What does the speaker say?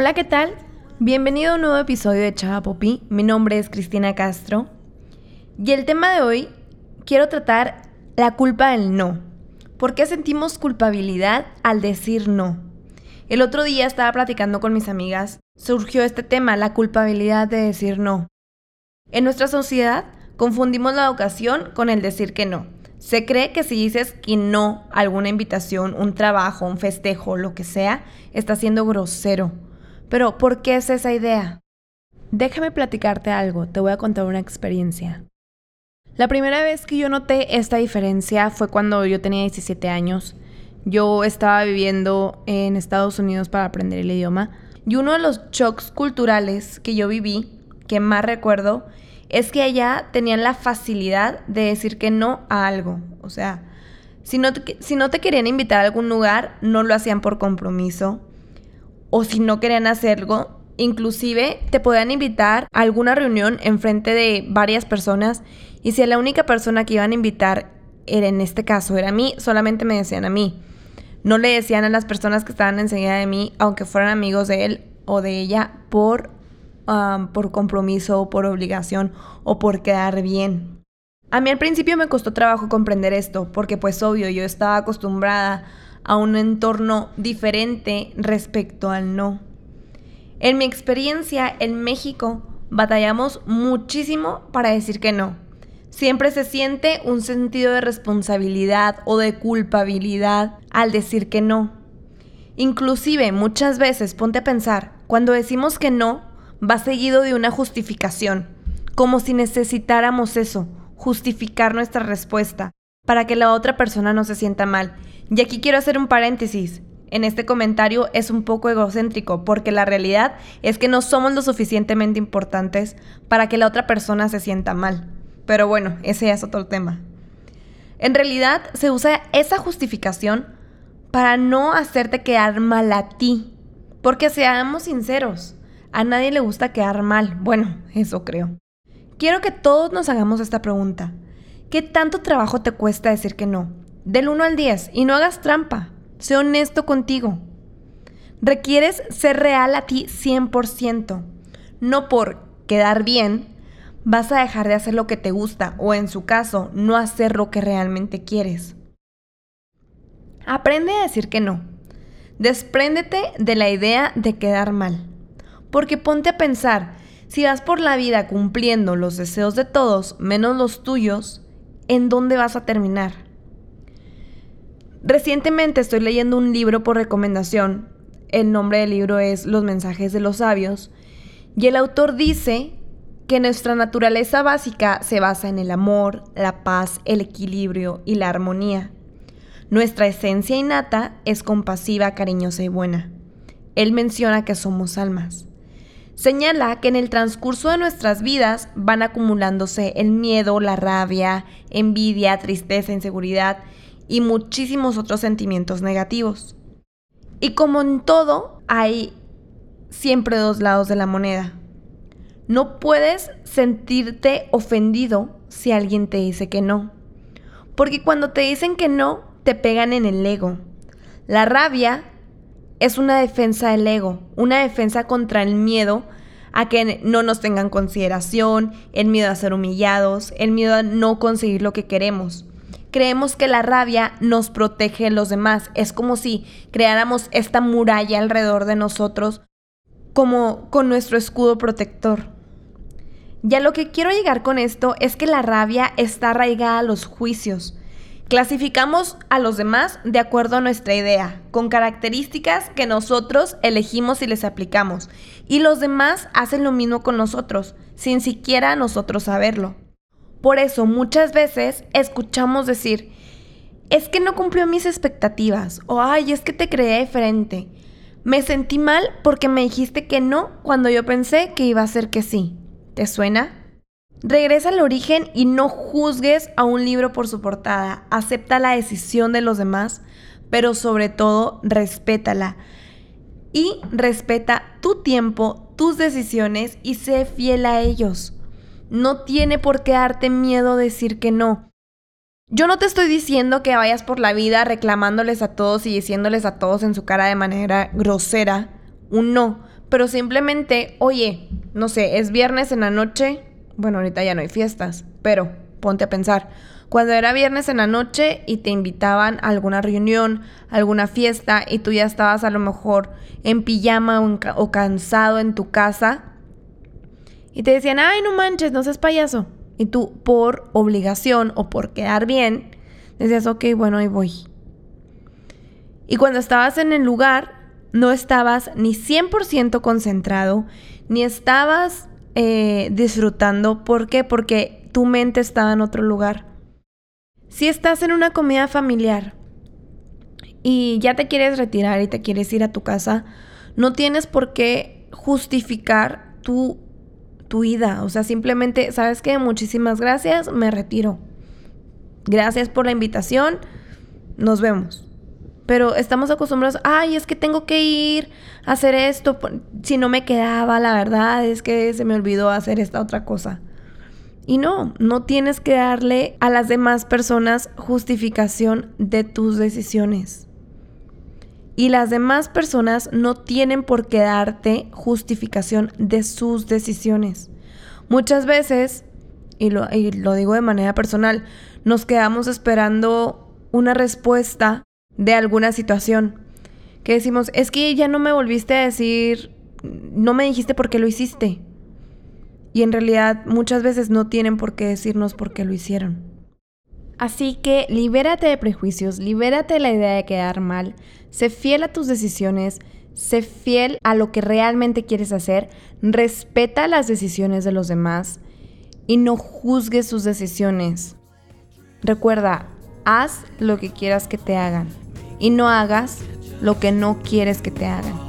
Hola, ¿qué tal? Bienvenido a un nuevo episodio de Chava Popi. Mi nombre es Cristina Castro. Y el tema de hoy quiero tratar la culpa del no. ¿Por qué sentimos culpabilidad al decir no? El otro día estaba platicando con mis amigas, surgió este tema, la culpabilidad de decir no. En nuestra sociedad confundimos la educación con el decir que no. Se cree que si dices que no a alguna invitación, un trabajo, un festejo, lo que sea, estás siendo grosero. Pero, ¿por qué es esa idea? Déjame platicarte algo, te voy a contar una experiencia. La primera vez que yo noté esta diferencia fue cuando yo tenía 17 años. Yo estaba viviendo en Estados Unidos para aprender el idioma y uno de los shocks culturales que yo viví, que más recuerdo, es que allá tenían la facilidad de decir que no a algo. O sea, si no, te, si no te querían invitar a algún lugar, no lo hacían por compromiso. O si no querían hacerlo, inclusive te podían invitar a alguna reunión en frente de varias personas. Y si la única persona que iban a invitar era en este caso era a mí, solamente me decían a mí. No le decían a las personas que estaban enseguida de mí, aunque fueran amigos de él o de ella, por por compromiso, por obligación o por quedar bien. A mí al principio me costó trabajo comprender esto, porque pues obvio, yo estaba acostumbrada a un entorno diferente respecto al no. En mi experiencia en México, batallamos muchísimo para decir que no. Siempre se siente un sentido de responsabilidad o de culpabilidad al decir que no. Inclusive muchas veces ponte a pensar, cuando decimos que no, va seguido de una justificación, como si necesitáramos eso, justificar nuestra respuesta, para que la otra persona no se sienta mal. Y aquí quiero hacer un paréntesis. En este comentario es un poco egocéntrico, porque la realidad es que no somos lo suficientemente importantes para que la otra persona se sienta mal. Pero bueno, ese es otro tema. En realidad se usa esa justificación para no hacerte quedar mal a ti. Porque seamos sinceros, a nadie le gusta quedar mal. Bueno, eso creo. Quiero que todos nos hagamos esta pregunta. ¿Qué tanto trabajo te cuesta decir que no? Del 1 al 10 y no hagas trampa. Sé honesto contigo. Requieres ser real a ti 100%. No por quedar bien, vas a dejar de hacer lo que te gusta o en su caso, no hacer lo que realmente quieres. Aprende a decir que no. Despréndete de la idea de quedar mal. Porque ponte a pensar, si vas por la vida cumpliendo los deseos de todos, menos los tuyos, ¿en dónde vas a terminar? Recientemente estoy leyendo un libro por recomendación. El nombre del libro es Los mensajes de los sabios. Y el autor dice que nuestra naturaleza básica se basa en el amor, la paz, el equilibrio y la armonía. Nuestra esencia innata es compasiva, cariñosa y buena. Él menciona que somos almas. Señala que en el transcurso de nuestras vidas van acumulándose el miedo, la rabia, envidia, tristeza, inseguridad y muchísimos otros sentimientos negativos. Y como en todo, hay siempre dos lados de la moneda. No puedes sentirte ofendido si alguien te dice que no. Porque cuando te dicen que no, te pegan en el ego. La rabia es una defensa del ego, una defensa contra el miedo a que no nos tengan consideración, el miedo a ser humillados, el miedo a no conseguir lo que queremos. Creemos que la rabia nos protege de los demás. Es como si creáramos esta muralla alrededor de nosotros como con nuestro escudo protector. Ya lo que quiero llegar con esto es que la rabia está arraigada a los juicios. Clasificamos a los demás de acuerdo a nuestra idea, con características que nosotros elegimos y les aplicamos, y los demás hacen lo mismo con nosotros, sin siquiera nosotros saberlo. Por eso muchas veces escuchamos decir, es que no cumplió mis expectativas, o ay, es que te creé diferente. Me sentí mal porque me dijiste que no cuando yo pensé que iba a ser que sí. ¿Te suena? Regresa al origen y no juzgues a un libro por su portada. Acepta la decisión de los demás, pero sobre todo respétala. Y respeta tu tiempo, tus decisiones y sé fiel a ellos. No tiene por qué darte miedo decir que no. Yo no te estoy diciendo que vayas por la vida reclamándoles a todos y diciéndoles a todos en su cara de manera grosera un no, pero simplemente, oye, no sé, es viernes en la noche, bueno, ahorita ya no hay fiestas, pero ponte a pensar, cuando era viernes en la noche y te invitaban a alguna reunión, alguna fiesta y tú ya estabas a lo mejor en pijama o, cansado en tu casa y te decían, ay, no manches, no seas payaso. Y tú por obligación o por quedar bien, decías, ok, bueno, ahí voy. Y cuando estabas en el lugar, no estabas ni 100% concentrado, ni estabas eh, disfrutando. ¿Por qué? Porque tu mente estaba en otro lugar. Si estás en una comida familiar y ya te quieres retirar y te quieres ir a tu casa, no tienes por qué justificar tu, tu ida. O sea, simplemente, ¿sabes qué? Muchísimas gracias, me retiro. Gracias por la invitación, nos vemos. Pero estamos acostumbrados, ay, es que tengo que ir a hacer esto. Si no me quedaba, la verdad es que se me olvidó hacer esta otra cosa. Y no, no tienes que darle a las demás personas justificación de tus decisiones. Y las demás personas no tienen por qué darte justificación de sus decisiones. Muchas veces, y lo, digo de manera personal, nos quedamos esperando una respuesta de alguna situación. Que decimos, es que ya no me volviste a decir, no me dijiste por qué lo hiciste y en realidad muchas veces no tienen por qué decirnos por qué lo hicieron. Así que libérate de prejuicios, libérate de la idea de quedar mal, sé fiel a tus decisiones, sé fiel a lo que realmente quieres hacer, respeta las decisiones de los demás y no juzgues sus decisiones. Recuerda, haz lo que quieras que te hagan y no hagas lo que no quieres que te hagan.